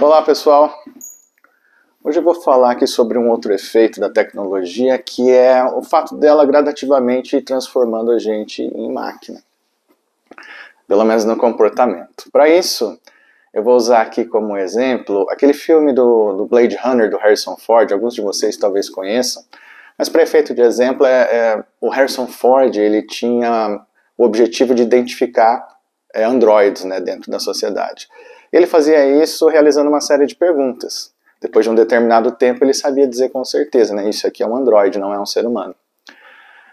Olá pessoal, hoje eu vou falar aqui sobre um outro efeito da tecnologia que é o fato dela gradativamente transformando a gente em máquina, pelo menos no comportamento. Para isso, eu vou usar aqui como exemplo aquele filme do, do, Blade Runner do Harrison Ford, alguns de vocês talvez conheçam, mas para efeito de exemplo, é, é, o Harrison Ford ele tinha o objetivo de identificar é, androides né, dentro da sociedade. Ele fazia isso realizando uma série de perguntas. Depois de um determinado tempo, ele sabia dizer com certeza, né, isso aqui é um androide, não é um ser humano.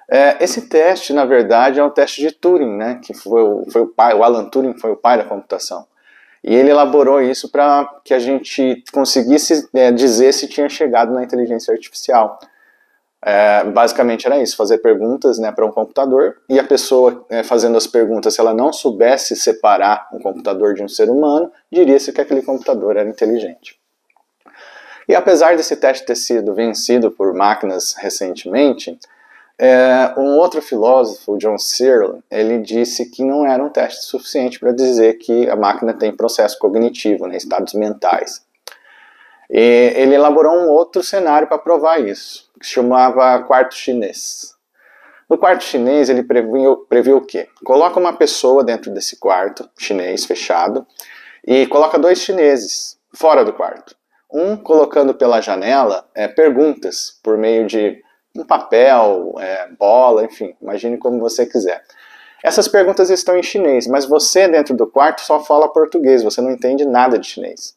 É, esse teste, na verdade, é um teste de Turing, né, que foi o, foi o pai, o Alan Turing foi o pai da computação. E ele elaborou isso para que a gente conseguisse é, dizer se tinha chegado na inteligência artificial. É, basicamente era isso, fazer perguntas né, para um computador e a pessoa é, fazendo as perguntas, se ela não soubesse separar um computador de um ser humano, diria-se que aquele computador era inteligente. E apesar desse teste ter sido vencido por máquinas recentemente, é, um outro filósofo, John Searle, ele disse que não era um teste suficiente para dizer que a máquina tem processo cognitivo, né, estados mentais. E ele elaborou um outro cenário para provar isso, que se chamava quarto chinês. No quarto chinês, ele previu, previu o quê? Coloca uma pessoa dentro desse quarto chinês fechado e coloca dois chineses fora do quarto. Um colocando pela janela é, perguntas por meio de um papel, é, bola, enfim, imagine como você quiser. Essas perguntas estão em chinês, mas você dentro do quarto só fala português, você não entende nada de chinês.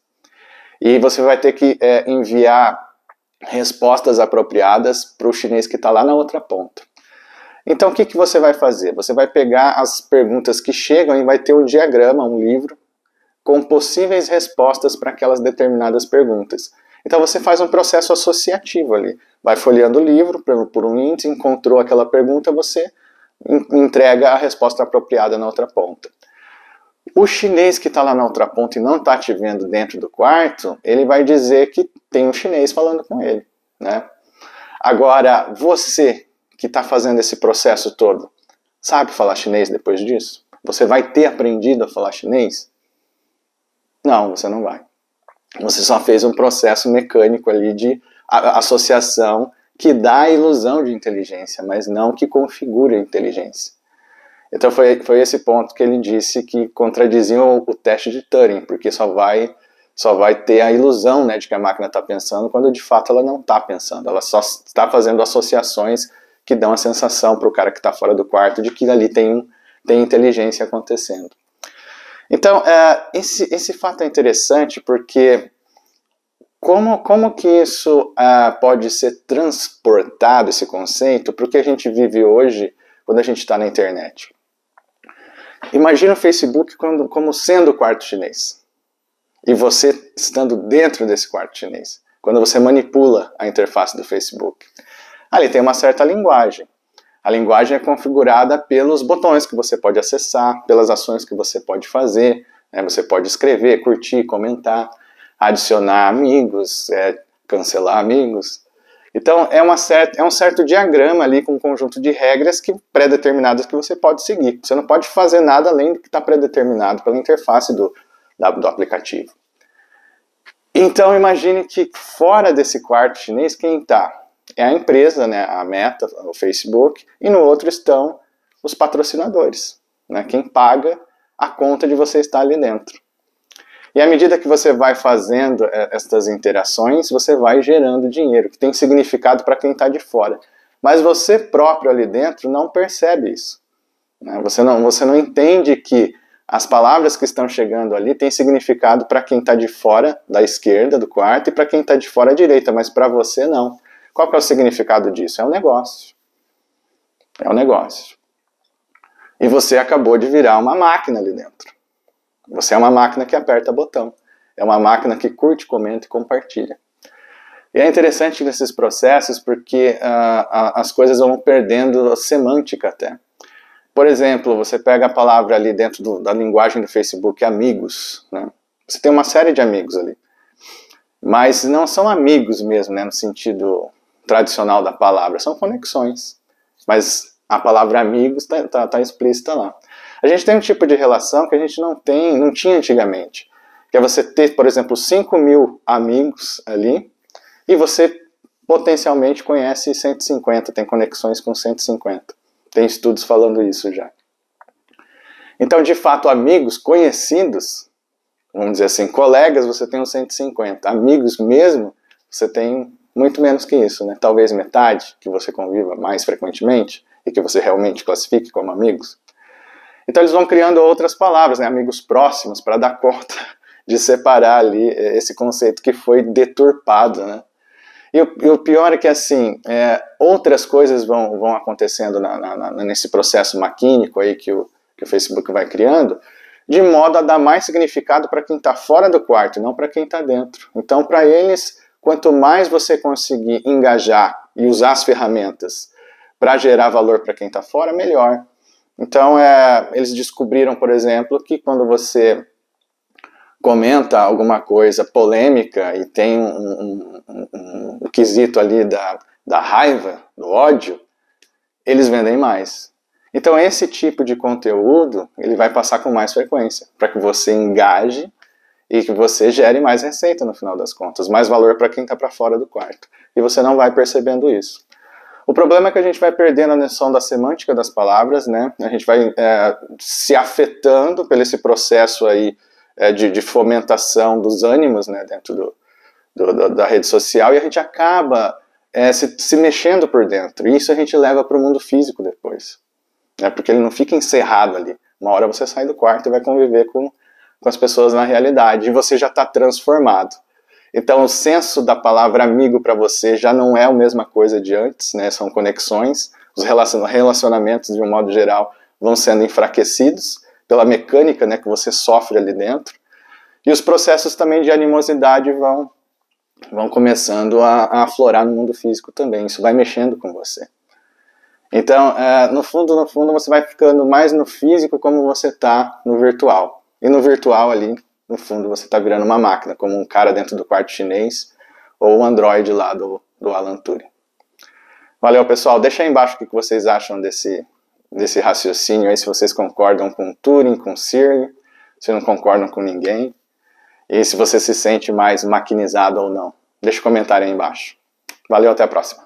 E você vai ter que é, enviar respostas apropriadas para o chinês que está lá na outra ponta. Então, o que, que você vai fazer? Você vai pegar as perguntas que chegam e vai ter um diagrama, um livro, com possíveis respostas para aquelas determinadas perguntas. Então, você faz um processo associativo ali. Vai folheando o livro por, um índice, encontrou aquela pergunta, você entrega a resposta apropriada na outra ponta. O chinês que está lá na outra ponta e não está te vendo dentro do quarto, ele vai dizer que tem um chinês falando com ele, né? Agora, você que está fazendo esse processo todo, sabe falar chinês depois disso? Você vai ter aprendido a falar chinês? Não, você não vai. Você só fez um processo mecânico ali de associação que dá a ilusão de inteligência, mas não que configura a inteligência. Então foi, foi esse ponto que ele disse que contradizia o, o teste de Turing, porque só vai só vai ter a ilusão né, de que a máquina está pensando, quando de fato ela não está pensando. Ela só está fazendo associações que dão a sensação para o cara que está fora do quarto de que ali tem, tem inteligência acontecendo. Então, é, esse, esse fato é interessante porque como, como que isso é, pode ser transportado, esse conceito, para o que a gente vive hoje quando a gente está na internet? Imagina o Facebook quando, como sendo o quarto chinês. E você estando dentro desse quarto chinês. Quando você manipula a interface do Facebook. Ali tem uma certa linguagem. A linguagem é configurada pelos botões que você pode acessar, pelas ações que você pode fazer. Né? Você pode escrever, curtir, comentar, adicionar amigos, é, cancelar amigos. Então é, uma certa, é um certo diagrama ali com um conjunto de regras que pré-determinadas que você pode seguir. Você não pode fazer nada além do que está pré-determinado pela interface do, da, do aplicativo. Então imagine que fora desse quarto chinês quem está? É a empresa, né, a Meta, o Facebook, e no outro estão os patrocinadores, né, quem paga a conta de você estar ali dentro. E à medida que você vai fazendo é, estas interações, você vai gerando dinheiro, que tem significado para quem está de fora. Mas você próprio ali dentro não percebe isso. Né? Você, não, você não entende que as palavras que estão chegando ali têm significado para quem está de fora da esquerda do quarto e para quem está de fora da direita, mas para você não. Qual é o significado disso? É um negócio. É um negócio. E você acabou de virar uma máquina ali dentro. Você é uma máquina que aperta botão. É uma máquina que curte, comenta e compartilha. E é interessante nesses processos porque uh, as coisas vão perdendo a semântica até. Por exemplo, você pega a palavra ali dentro do, da linguagem do Facebook, amigos. Né? Você tem uma série de amigos ali. Mas não são amigos mesmo, né, no sentido tradicional da palavra, são conexões. Mas a palavra amigos está tá, tá explícita lá. A gente tem um tipo de relação que a gente não tem, não tinha antigamente. que é você ter, por exemplo, 5 mil amigos ali, e você potencialmente conhece 150, tem conexões com 150. Tem estudos falando isso já. Então, de fato, amigos conhecidos, vamos dizer assim, colegas, você tem uns 150. Amigos mesmo, você tem muito menos que isso, né? Talvez metade que você conviva mais frequentemente e que você realmente classifique como amigos. Então eles vão criando outras palavras, né? Amigos próximos, para dar conta de separar ali eh, esse conceito que foi deturpado, né? E o, e o pior é que, assim, é, outras coisas vão, vão acontecendo na, na, nesse processo maquínico aí que o, que o Facebook vai criando, de modo a dar mais significado para quem está fora do quarto, não para quem está dentro. Então, para eles, quanto mais você conseguir engajar e usar as ferramentas para gerar valor para quem está fora, melhor. Então, é, eles descobriram, por exemplo, que quando você comenta alguma coisa polêmica e tem um, um, um, um, quesito ali da, da raiva, do ódio, eles vendem mais. Então esse tipo de conteúdo ele vai passar com mais frequência para que você engaje e que você gere mais receita no final das contas, mais valor para quem está para fora do quarto. E você não vai percebendo isso. O problema é que a gente vai perdendo a noção da semântica das palavras, né? A gente vai é, se afetando pelo esse processo aí é, de, de, fomentação dos ânimos, né? Dentro do, do, da rede social e a gente acaba é, se, se mexendo por dentro. E isso a gente leva para o mundo físico depois né? porque ele não fica encerrado ali. Uma hora você sai do quarto e vai conviver com, com as pessoas na realidade, e você já está transformado. Então, o senso da palavra amigo para você já não é a mesma coisa de antes, né? são conexões, os relacionamentos, de um modo geral, vão sendo enfraquecidos pela mecânica né, que você sofre ali dentro, e os processos também de animosidade vão, vão começando a, a aflorar no mundo físico também, isso vai mexendo com você. Então, é, no fundo, no fundo, você vai ficando mais no físico como você está no virtual. E no virtual ali, no fundo, você está virando uma máquina, como um cara dentro do quarto chinês ou o Android lá do, do Alan Turing. Valeu, pessoal. Deixa aí embaixo o que vocês acham desse, desse raciocínio aí, se vocês concordam com Turing, com Searle, se não concordam com ninguém, e se você se sente mais maquinizado ou não. Deixa um comentário aí embaixo. Valeu, até a próxima.